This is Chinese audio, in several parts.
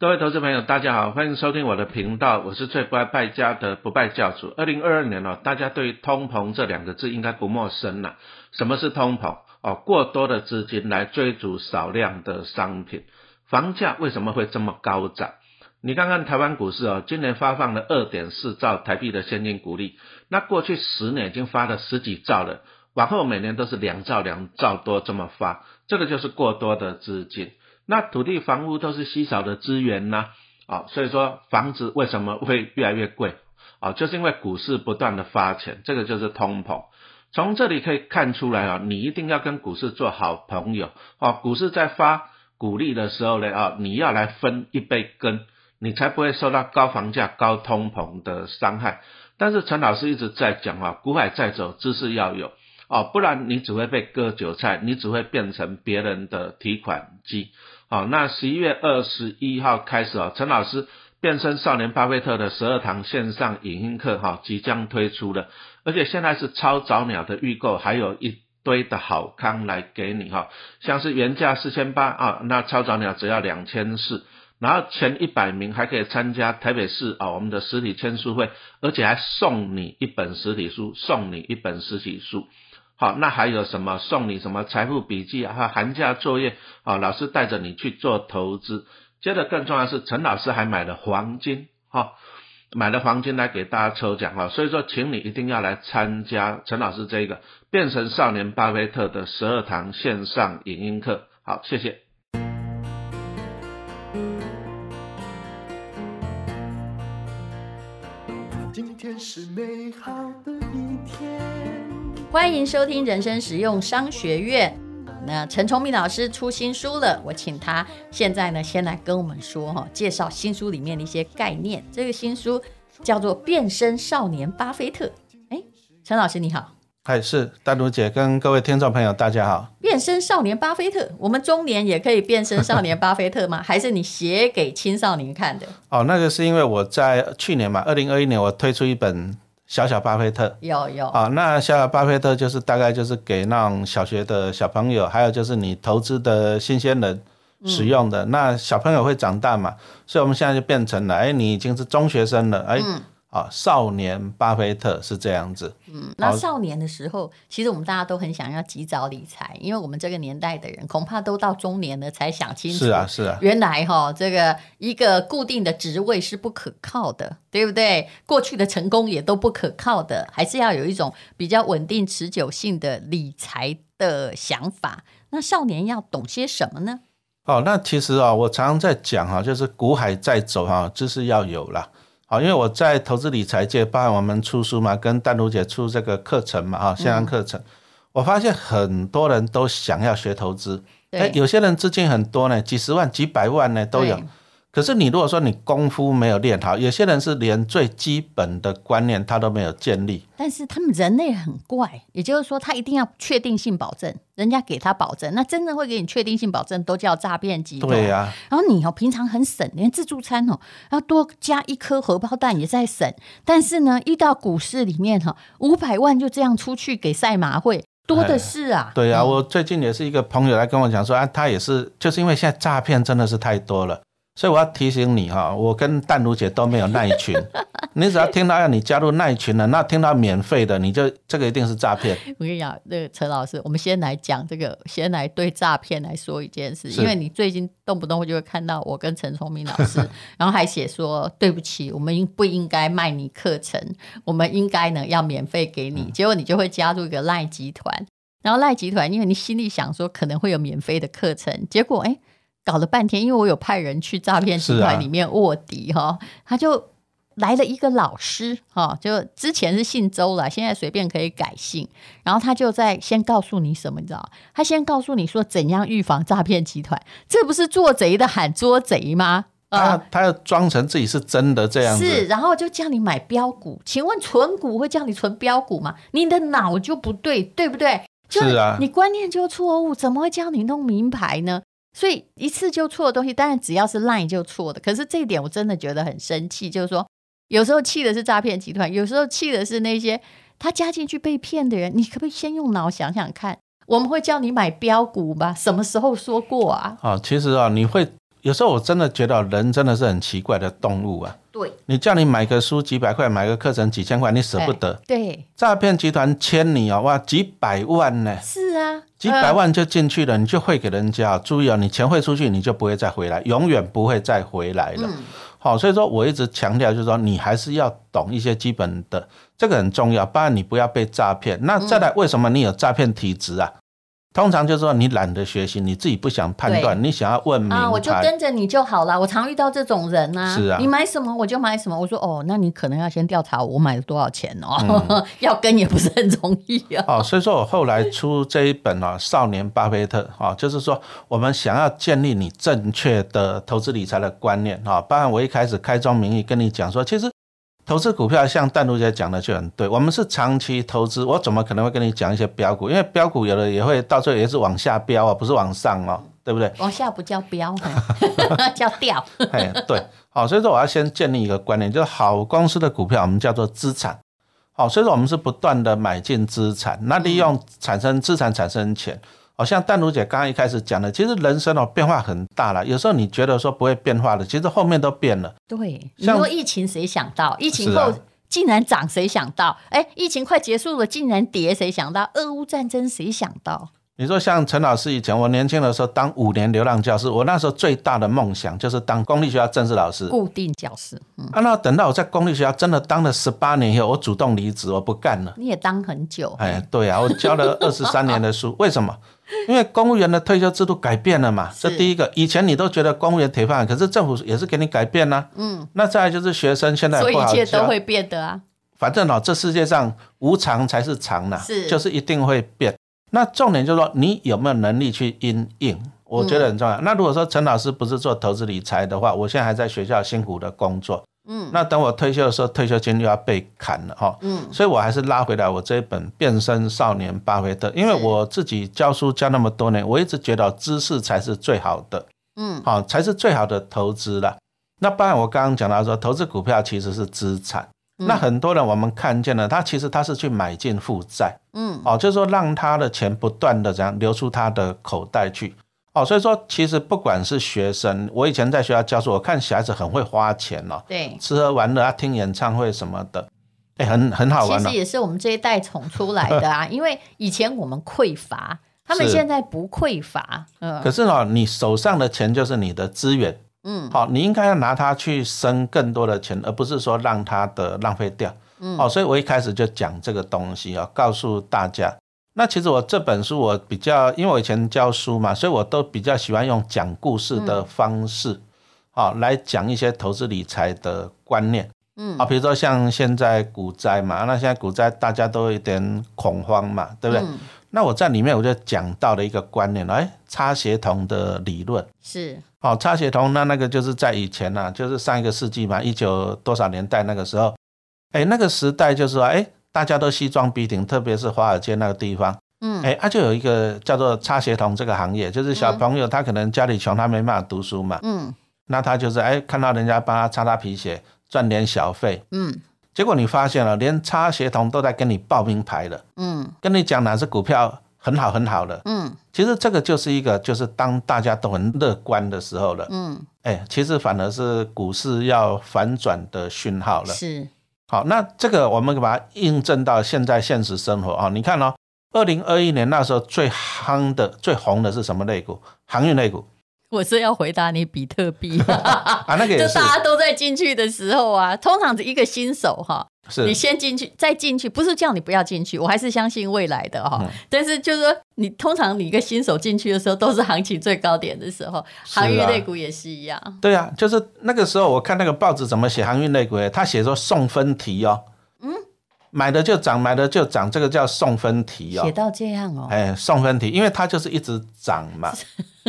各位投资朋友，大家好，欢迎收听我的频道，我是最不爱败家的不败教主。二零二二年哦，大家对通膨这两个字应该不陌生了。什么是通膨？哦，过多的资金来追逐少量的商品，房价为什么会这么高涨？你看看台湾股市哦，今年发放了二点四兆台币的现金股利，那过去十年已经发了十几兆了，往后每年都是两兆两兆多这么发，这个就是过多的资金。那土地、房屋都是稀少的资源呐，啊，所以说房子为什么会越来越贵？啊，就是因为股市不断的发钱，这个就是通膨。从这里可以看出来啊，你一定要跟股市做好朋友啊。股市在发股利的时候呢，啊，你要来分一杯羹，你才不会受到高房价、高通膨的伤害。但是陈老师一直在讲啊，股海在走，知识要有哦，不然你只会被割韭菜，你只会变成别人的提款机。好，那十一月二十一号开始啊，陈老师变身少年巴菲特的十二堂线上影音课哈即将推出了，而且现在是超早鸟的预购，还有一堆的好康来给你哈，像是原价四千八啊，那超早鸟只要两千四，然后前一百名还可以参加台北市啊我们的实体签书会，而且还送你一本实体书，送你一本实体书。好，那还有什么送你什么财富笔记啊？寒假作业啊？老师带着你去做投资。接着更重要是，陈老师还买了黄金，哈，买了黄金来给大家抽奖哈。所以说，请你一定要来参加陈老师这个变成少年巴菲特的十二堂线上影音课。好，谢谢。今天是美好的一天。欢迎收听人生实用商学院。那陈崇明老师出新书了，我请他现在呢，先来跟我们说哈，介绍新书里面的一些概念。这个新书叫做《变身少年巴菲特》。哎，陈老师你好，嗨，是丹如姐跟各位听众朋友大家好。变身少年巴菲特，我们中年也可以变身少年巴菲特吗？还是你写给青少年看的？哦，那个是因为我在去年嘛，二零二一年我推出一本。小小巴菲特有有啊，那小小巴菲特就是大概就是给那种小学的小朋友，还有就是你投资的新鲜人使用的。那小朋友会长大嘛，所以我们现在就变成了，哎，你已经是中学生了，哎。啊，少年巴菲特是这样子。嗯，那少年的时候，其实我们大家都很想要及早理财，因为我们这个年代的人恐怕都到中年了才想清楚。是啊，是啊。原来哈，这个一个固定的职位是不可靠的，对不对？过去的成功也都不可靠的，还是要有一种比较稳定、持久性的理财的想法。那少年要懂些什么呢？哦，那其实啊，我常常在讲哈，就是股海在走哈，知识要有了。好，因为我在投资理财界，包含我们出书嘛，跟丹如姐出这个课程嘛，哈，线上课程，我发现很多人都想要学投资，哎，有些人资金很多呢，几十万、几百万呢都有。可是你如果说你功夫没有练好，有些人是连最基本的观念他都没有建立。但是他们人类很怪，也就是说他一定要确定性保证，人家给他保证，那真的会给你确定性保证都叫诈骗集团。对呀。然后你哦平常很省，连自助餐哦要多加一颗荷包蛋也在省，但是呢遇到股市里面哈五百万就这样出去给赛马会多的是啊。对呀，我最近也是一个朋友来跟我讲说啊，他也是就是因为现在诈骗真的是太多了。所以我要提醒你哈，我跟淡如姐都没有耐群，你只要听到要你加入耐群了，那听到免费的，你就这个一定是诈骗。我跟你讲，那个陈老师，我们先来讲这个，先来对诈骗来说一件事，因为你最近动不动就会看到我跟陈聪明老师，然后还写说对不起，我们应不应该卖你课程？我们应该呢要免费给你，结果你就会加入一个赖集团，然后赖集团，因为你心里想说可能会有免费的课程，结果哎。搞了半天，因为我有派人去诈骗集团里面卧底哈，他就来了一个老师哈，就之前是姓周了，现在随便可以改姓，然后他就在先告诉你什么，你知道他先告诉你说怎样预防诈骗集团，这不是做贼的喊捉贼吗？啊，他要装成自己是真的这样子，是，然后就叫你买标股，请问存股会叫你存标股吗？你的脑就不对，对不对？就是啊，你观念就错误，怎么会叫你弄名牌呢？所以一次就错的东西，当然只要是赖就错的。可是这一点我真的觉得很生气，就是说有时候气的是诈骗集团，有时候气的是那些他加进去被骗的人。你可不可以先用脑想想看？我们会叫你买标股吗？什么时候说过啊？啊，其实啊，你会。有时候我真的觉得人真的是很奇怪的动物啊。对，你叫你买个书几百块，买个课程几千块，你舍不得。对，诈骗集团签你哦，哇，几百万呢，是啊，几百万就进去了，你就汇给人家。注意哦，你钱汇出去，你就不会再回来，永远不会再回来了。好，所以说我一直强调，就是说你还是要懂一些基本的，这个很重要，不然你不要被诈骗。那再来，为什么你有诈骗体质啊？通常就是说你懒得学习，你自己不想判断，你想要问明啊，我就。跟着你就好了。我常遇到这种人呐、是啊你买什么我就买什么。我说哦，那你可能要先调查我买了多少钱哦，嗯 要跟也不是很容易啊。哦，所以说我后来出这一本哦，《少年巴菲特》哦，就是说我们想要建立你正确的投资理财的观念啊、哦。包含我一开始开宗明义跟你讲说，其实投资股票像淡如姐讲的就很对，我们是长期投资，我怎么可能会跟你讲一些标股？因为标股有的也会到最后也是往下标啊，不是往上哦，对不对？往下不叫标，叫掉。哎，对，好，所以说我要先建立一个观念，就是好公司的股票我们叫做资产，好，所以说我们是不断的买进资产，那利用产生资产产生钱。好像淡如姐刚刚一开始讲的，其实人生哦变化很大了，有时候你觉得说不会变化的，其实后面都变了。对，你像说疫情谁想到？疫情后竟然涨，谁想到？哎，疫情快结束了，竟然跌，谁想到？俄乌战争谁想到？你说像陈老师以前，我年轻的时候当五年流浪教师，我那时候最大的梦想就是当公立学校正式老师。固定教师，嗯，啊，那等到我在公立学校真的当了十八年以后，我主动离职，我不干了。你也当很久，哎，对啊，我教了二十三年的书，为什么？因为公务员的退休制度改变了嘛，这第一个。以前你都觉得公务员铁饭碗，可是政府也是给你改变呐、嗯，那再来就是学生现在所以一切都会变的啊。反正哦，这世界上无常才是常呐、是就是一定会变。那重点就是说，你有没有能力去因应？我觉得很重要。那如果说陈老师不是做投资理财的话，我现在还在学校辛苦的工作，嗯。那等我退休的时候，退休金又要被砍了哈。嗯，所以我还是拉回来我这一本《变身少年巴菲特》，因为我自己教书教那么多年，我一直觉得知识才是最好的，嗯，好、才是最好的投资啦。那当然，我刚刚讲到说，投资股票其实是资产。嗯。那很多人我们看见了，他其实他是去买进负债，嗯，哦，就是说让他的钱不断的怎样流出他的口袋去，哦，所以说其实不管是学生，我以前在学校教书，我看小孩子很会花钱哦，对。吃喝玩乐啊，听演唱会什么的，哎，很很好玩哦其实。也是我们这一代宠出来的啊，因为以前我们匮乏，他们是现在不匮乏，嗯可是呢，你手上的钱就是你的资源，嗯，好，你应该要拿它去生更多的钱，而不是说让它的浪费掉。嗯，哦，所以我一开始就讲这个东西啊，告诉大家。那其实我这本书我比较，因为我以前教书嘛，所以我都比较喜欢用讲故事的方式，好、来讲一些投资理财的观念。嗯啊，比如说像现在股灾嘛，那现在股灾大家都有点恐慌嘛，对不对？嗯那我在里面我就讲到了一个观念，哎，差协同的理论。是，哦，差协同那那个就是在以前呐、就是上一个世纪嘛，一九多少年代那个时候，哎，那个时代就是说，哎，大家都西装笔挺，特别是华尔街那个地方，嗯，哎，他、就有一个叫做差协同这个行业，就是小朋友他可能家里穷，他没办法读书嘛，嗯。那他就是哎看到人家帮他擦擦皮鞋，赚点小费，嗯。结果你发现了，连差协同都在跟你报名牌了，嗯。跟你讲哪只股票很好很好的，嗯。其实这个就是一个就是当大家都很乐观的时候了。嗯，哎，其实反而是股市要反转的讯号了。是，好，那这个我们把它印证到现在现实生活啊、你看哦，二零二一年那时候最夯的、最红的是什么类股？航运类股。我是要回答你比特币，啊，那个就是。大家都在进去的时候啊，通常一个新手哈，你先进去，再进去，不是叫你不要进去，我还是相信未来的哈。嗯但是就是说，你通常你一个新手进去的时候，都是行情最高点的时候，航运类股也是一样。对啊，就是那个时候我看那个报纸怎么写航运类股，他写说送分题哦，嗯，买的就涨，买的就涨，这个叫送分题哦。写到这样哦，哎，送分题，因为它就是一直涨嘛。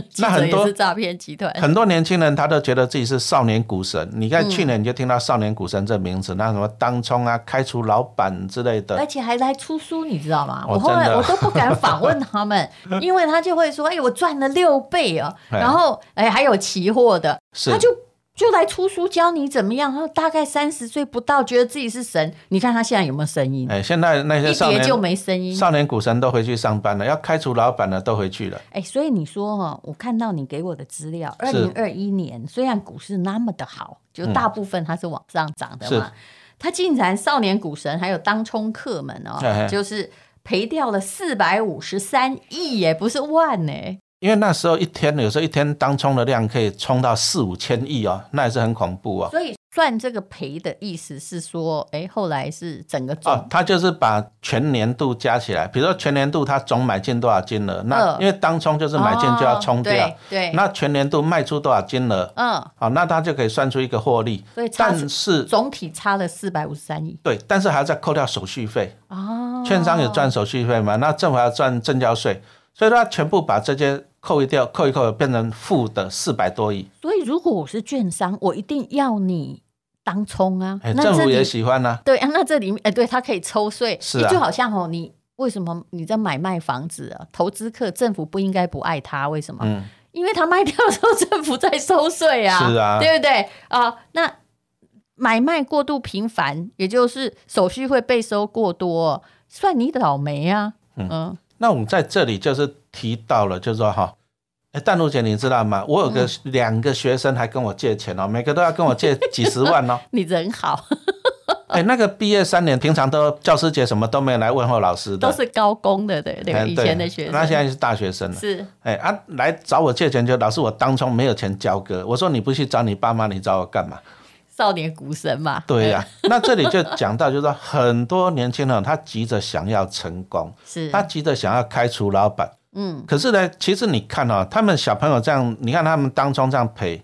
那很多是诈骗集团。很多年轻人他都觉得自己是少年股神。你看嗯去年你就听到少年股神这名字，那什么当冲啊、开除老板之类的而，且还来出书，你知道吗？哦我后来我都不敢访问他们，因为他就会说：“哎，我赚了六倍哦。”哎然后哎，还有期货的，他就就来出书教你怎么样。然后大概三十岁不到，觉得自己是神。你看他现在有没有声音？哎，现在那些少年一叠就没声音。少年股神都回去上班了，要开除老板了都回去了。哎，所以你说哈，我看到你给我的资料，二零二一年虽然股市那么的好，就大部分它是往上涨的嘛，它竟然少年股神还有当冲客们哦，就是赔掉了四百五十三亿耶，不是万呢。因为那时候一天有时候一天当冲的量可以冲到四五千亿哦，那也是很恐怖哦。所以算这个赔的意思是说，哎，后来是整个哦，他就是把全年度加起来，比如说全年度他总买进多少金额，那因为当冲就是买进就要冲掉，对，那全年度卖出多少金额，嗯，好，那他就可以算出一个获利。所以，但是总体差了四百五十三亿。对，但是还要再扣掉手续费哦，券商有赚手续费嘛？那政府要赚证交税，所以他全部把这些。扣一掉，扣一扣，变成负的四百多亿。所以，如果我是券商，我一定要你当冲啊！政府也喜欢啊。对啊，那这里面，哎，对他可以抽税，是就好像哦，你为什么你在买卖房子啊？投资客政府不应该不爱他？为什么？嗯，因为他卖掉的时候，政府在收税啊，是啊，对不对啊？那买卖过度频繁，也就是手续会被收过多，算你倒霉啊！嗯，那我们在这里就是。提到了，就是说哈，哎，淡如姐，你知道吗？我有个两个学生还跟我借钱哦，每个都要跟我借几十万哦。你人好，哎，那个毕业三年，平常都教师节什么都没有来问候老师的，都是高工的，对对，以前的学生，那现在是大学生了，是，哎啊，来找我借钱就老师，我当初没有钱交割，我说你不去找你爸妈，你找我干嘛？少年股神嘛，对呀。那这里就讲到，就是说很多年轻人他急着想要成功，是他急着想要开除老板。嗯，可是呢，其实你看哦，他们小朋友这样，你看他们当中这样赔，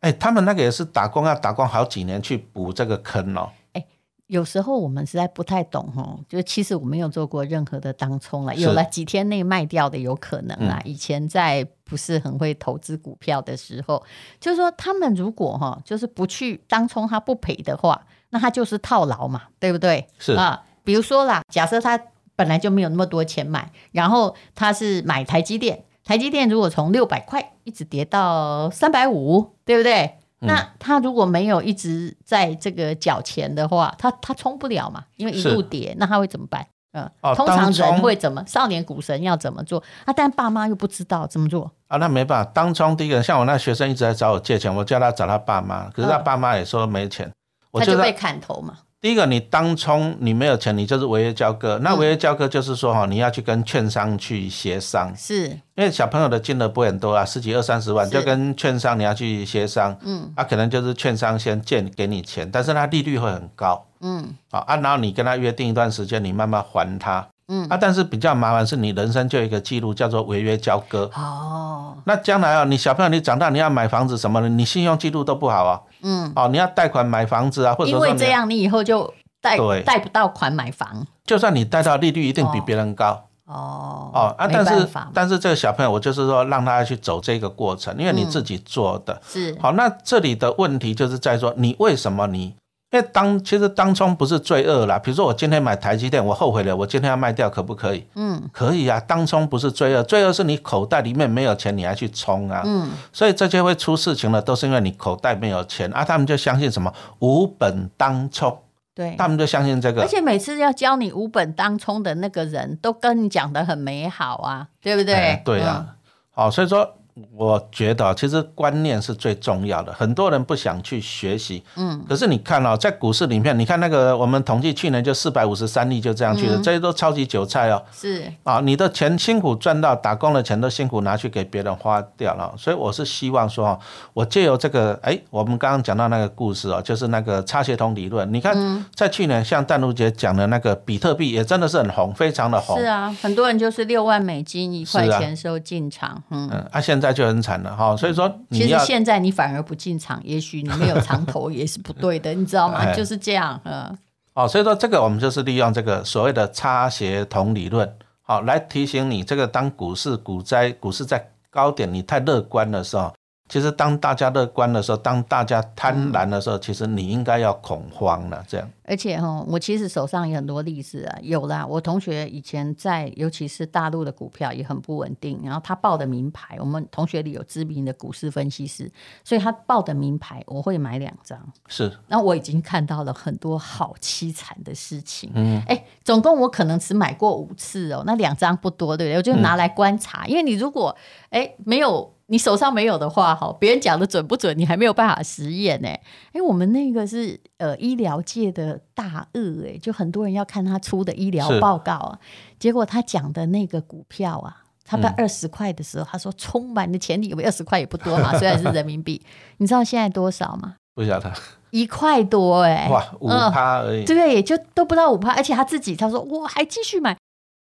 哎，他们那个也是打工要打工好几年去补这个坑哦。哎，有时候我们实在不太懂哦，就是其实我没有做过任何的当冲了，有了几天内卖掉的有可能啦。以前在不是很会投资股票的时候，就是说他们如果哈，就是不去当冲，他不赔的话，那他就是套牢嘛，对不对？是啊，比如说啦，假设他。本来就没有那么多钱买，然后他是买台积电，台积电如果从六百块一直跌到三百五，对不对？那他如果没有一直在这个缴钱的话，他他冲不了嘛，因为一路跌，那他会怎么办？嗯，通常人会怎么？少年股神要怎么做？啊，但爸妈又不知道怎么做啊，那没办法。当冲第一个，像我那学生一直在找我借钱，我叫他找他爸妈，可是他爸妈也说没钱，他就被砍头嘛。第一个，你当冲你没有钱，你就是违约交割。那违约交割就是说哈，你要去跟券商去协商，是因为小朋友的金额不会很多啊，十几二三十万，就跟券商你要去协商。嗯，啊，可能就是券商先借给你钱，但是他利率会很高。嗯，好啊，然后你跟他约定一段时间，你慢慢还他。嗯啊，但是比较麻烦是你人生就有一个记录叫做违约交割。哦，那将来啊，你小朋友你长大你要买房子什么的，你信用记录都不好啊。嗯，哦，你要贷款买房子啊，或者因为这样你以后就贷贷不到款买房。就算你贷到利率一定比别人高。哦哦啊，但是但是这个小朋友我就是说让他去走这个过程，因为你自己做的。是。好，那这里的问题就是在说你为什么你。因为当其实当冲不是罪恶啦，比如说我今天买台积电，我后悔了，我今天要卖掉，可不可以？嗯，可以啊。当冲不是罪恶，罪恶是你口袋里面没有钱，你还去冲啊。嗯，所以这些会出事情的，都是因为你口袋没有钱啊。他们就相信什么无本当冲，对，他们就相信这个。而且每次要教你无本当冲的那个人都跟你讲的很美好啊，对不对？对啊，好，所以说。我觉得其实观念是最重要的，很多人不想去学习。嗯，可是你看哦，在股市里面，你看那个我们统计去年就四百五十三亿就这样去了，这些都超级韭菜哦。是啊，你的钱辛苦赚到，打工的钱都辛苦拿去给别人花掉了。所以我是希望说，我借由这个，哎，我们刚刚讲到那个故事哦，就是那个差协同理论。你看，在去年像淡如姐讲的那个比特币，也真的是很红，非常的红。是啊，很多人就是六万美金一块钱时候进场。嗯，啊，现在就很惨了哈，所以说，其实现在你反而不进场，也许你没有长头也是不对的，你知道吗？就是这样，嗯。哦，所以说这个我们就是利用这个所谓的差协同理论，好来提醒你，这个当股市股灾、股市在高点，你太乐观的时候，其实当大家乐观的时候，当大家贪婪的时候，其实你应该要恐慌了。这样，而且哈，我其实手上有很多例子啊，有啦。我同学以前在，尤其是大陆的股票也很不稳定，然后他报的名牌，我们同学里有知名的股市分析师，所以他报的名牌我会买两张。是，那我已经看到了很多好凄惨的事情。嗯，哎，总共我可能只买过五次哦，那两张不多，对不对？我就拿来观察，因为你如果哎没有。你手上没有的话，哈，别人讲的准不准，你还没有办法实验呢。哎，我们那个是呃医疗界的大鳄，哎，就很多人要看他出的医疗报告啊。结果他讲的那个股票啊，他在二十块的时候，他说充满了潜力，因为二十块也不多嘛，虽然是人民币。你知道现在多少吗？不晓得，一块多哎，哇，五趴而已。这个也就都不到五趴，而且他自己他说我还继续买，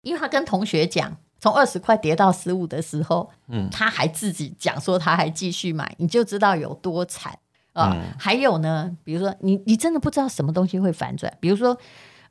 因为他跟同学讲。从二十块跌到十五的时候，嗯，他还自己讲说他还继续买，你就知道有多惨啊！还有呢，比如说你你真的不知道什么东西会反转，比如说，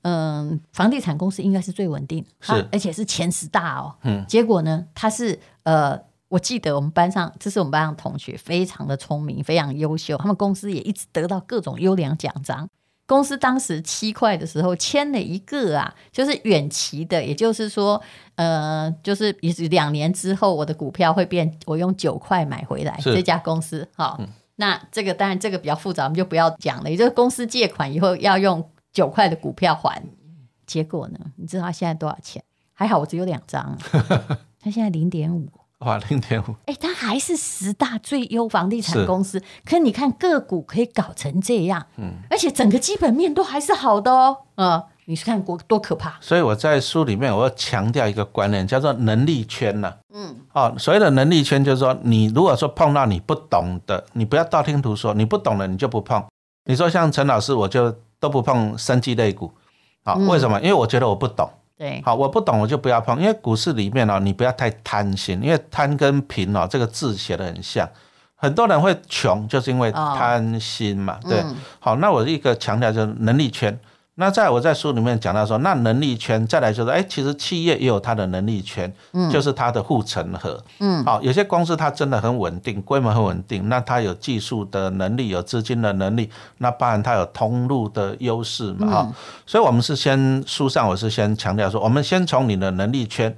嗯，房地产公司应该是最稳定，是而且是前十大哦，嗯，结果呢，他是呃，我记得我们班上这是我们班上同学，非常的聪明，非常优秀，他们公司也一直得到各种优良奖章。公司当时七块的时候签了一个啊，就是远期的，也就是说，呃，就是也是两年之后，我的股票会变，我用九块买回来这家公司。好，那这个当然这个比较复杂，我们就不要讲了。也就是公司借款以后要用九块的股票还，结果呢，你知道他现在多少钱？还好我只有两张，他现在零点五。哇，零点五！哎，它还是十大最优房地产公司，可你看个股可以搞成这样，嗯，而且整个基本面都还是好的哦，嗯，你是看国多可怕？所以我在书里面我要强调一个观念，叫做能力圈呢，嗯，哦，所谓的能力圈就是说，你如果说碰到你不懂的，你不要道听途说，你不懂的你就不碰。你说像陈老师，我就都不碰生技类股，好，为什么？因为我觉得我不懂。对，好，我不懂我就不要碰，因为股市里面哦，你不要太贪心，因为贪跟贫哦，这个字写的很像，很多人会穷就是因为贪心嘛，对，好，那我一个强调就是能力圈。那在我在书里面讲到说，那能力圈再来就是，哎，其实企业也有它的能力圈，嗯，就是它的护城河，嗯，好，有些公司它真的很稳定，规模很稳定，那它有技术的能力，有资金的能力，那当然它有通路的优势嘛，哈，所以我们是先书上我是先强调说，我们先从你的能力圈。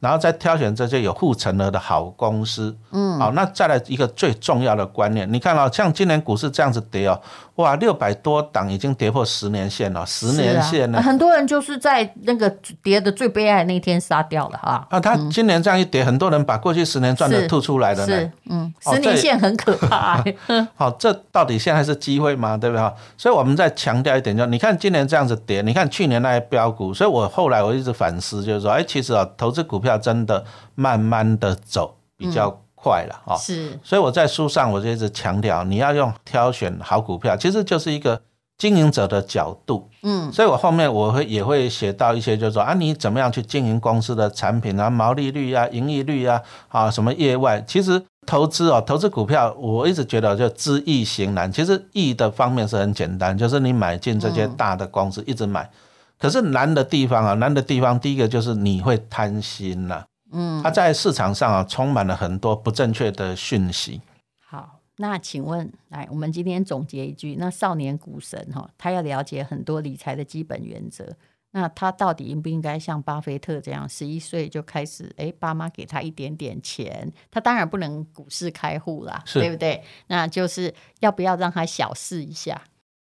然后再挑选这些有护城河的好公司，嗯，好，那再来一个最重要的观念，你看啊，像今年股市这样子跌哦，哇，六百多档已经跌破十年线了，十年线呢，很多人就是在那个跌的最悲哀那天杀掉了哈。啊，他今年这样一跌，很多人把过去十年赚的吐出来了呢，嗯，十年线很可怕。好，这到底现在是机会吗？对不对？所以我们再强调一点，就你看今年这样子跌，你看去年那些标股，所以我后来我一直反思，就是说，哎，其实啊，投资股票。真的慢慢的走比较快了啊，是，所以我在书上我就一直强调，你要用挑选好股票，其实就是一个经营者的角度，嗯，所以我后面我会也会写到一些，就是说啊，你怎么样去经营公司的产品啊，毛利率啊，盈利率啊，啊，什么业外，其实投资哦，投资股票，我一直觉得就知易行难，其实易的方面是很简单，就是你买进这些大的公司，一直买。可是难的地方啊，难的地方，第一个就是你会贪心呐，嗯，它在市场上啊充满了很多不正确的讯息。好，那请问，来，我们今天总结一句，那少年股神哈，他要了解很多理财的基本原则，那他到底应不应该像巴菲特这样，十一岁就开始，哎，爸妈给他一点点钱，他当然不能股市开户啦，对不对？那就是要不要让他小试一下？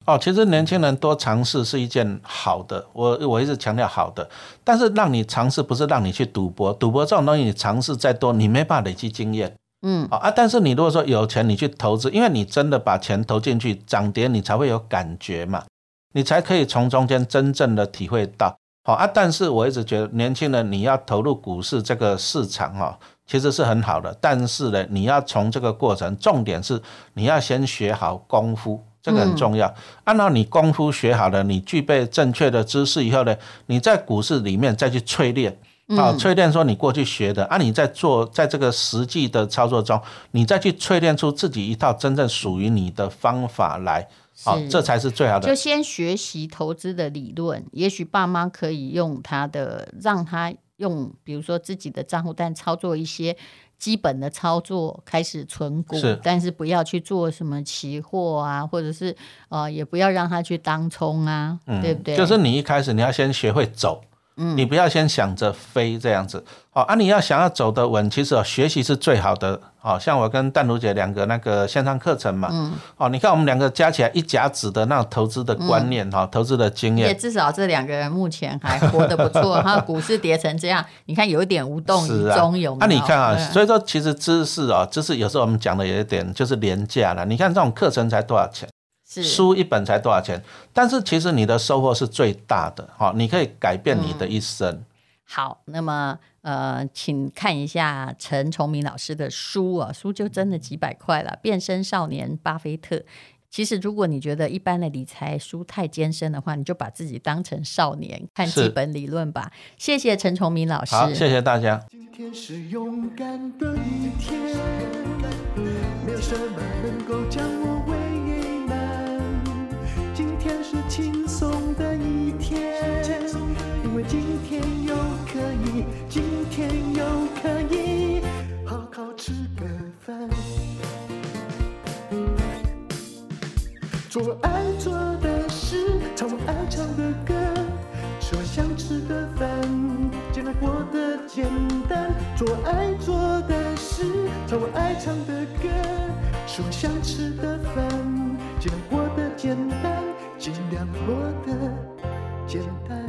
哦，其实年轻人多尝试是一件好的，我我一直强调好的，但是让你尝试不是让你去赌博，赌博这种东西你尝试再多，你没办法累积经验，嗯，啊，但是你如果说有钱，你去投资，因为你真的把钱投进去，涨跌你才会有感觉嘛，你才可以从中间真正的体会到，好啊，但是我一直觉得年轻人你要投入股市这个市场哈，其实是很好的，但是呢，你要从这个过程，重点是你要先学好功夫。这个很重要。按照你功夫学好了，你具备正确的知识以后呢，你在股市里面再去淬炼啊，淬炼说你过去学的，啊，你在做在这个实际的操作中，你再去淬炼出自己一套真正属于你的方法来，好，这才是最好的。就先学习投资的理论，也许爸妈可以用他的，让他用，比如说自己的账户，但操作一些。基本的操作开始存股是，但是不要去做什么期货啊，或者是呃，也不要让他去当冲啊，对不对？就是你一开始你要先学会走，嗯，你不要先想着飞这样子。好啊，你要想要走得稳，其实哦，学习是最好的。好像我跟淡如姐两个那个线上课程嘛，嗯，哦，你看我们两个加起来一甲子的那种投资的观念哈，投资的经也验，至少这两个人目前还活得不错，哈，股市跌成这样，你看有一点无动于衷，有没有？啊，你看啊，嗯所以说其实知识哦，知识有时候我们讲的有一点就是廉价了。你看这种课程才多少钱？是书一本才多少钱？但是其实你的收获是最大的，好，你可以改变你的一生。好，那么呃，请看一下陈崇明老师的书啊，书就真的几百块了，《变身少年巴菲特》。其实，如果你觉得一般的理财书太艰深的话，你就把自己当成少年，看是基本理论吧。谢谢陈崇明老师。好，谢谢大家。今天是勇敢的一天，没有什么能够将我简单。做爱做的事，唱我爱唱的歌，吃我想吃的饭，尽量过得简单，尽量过得简单。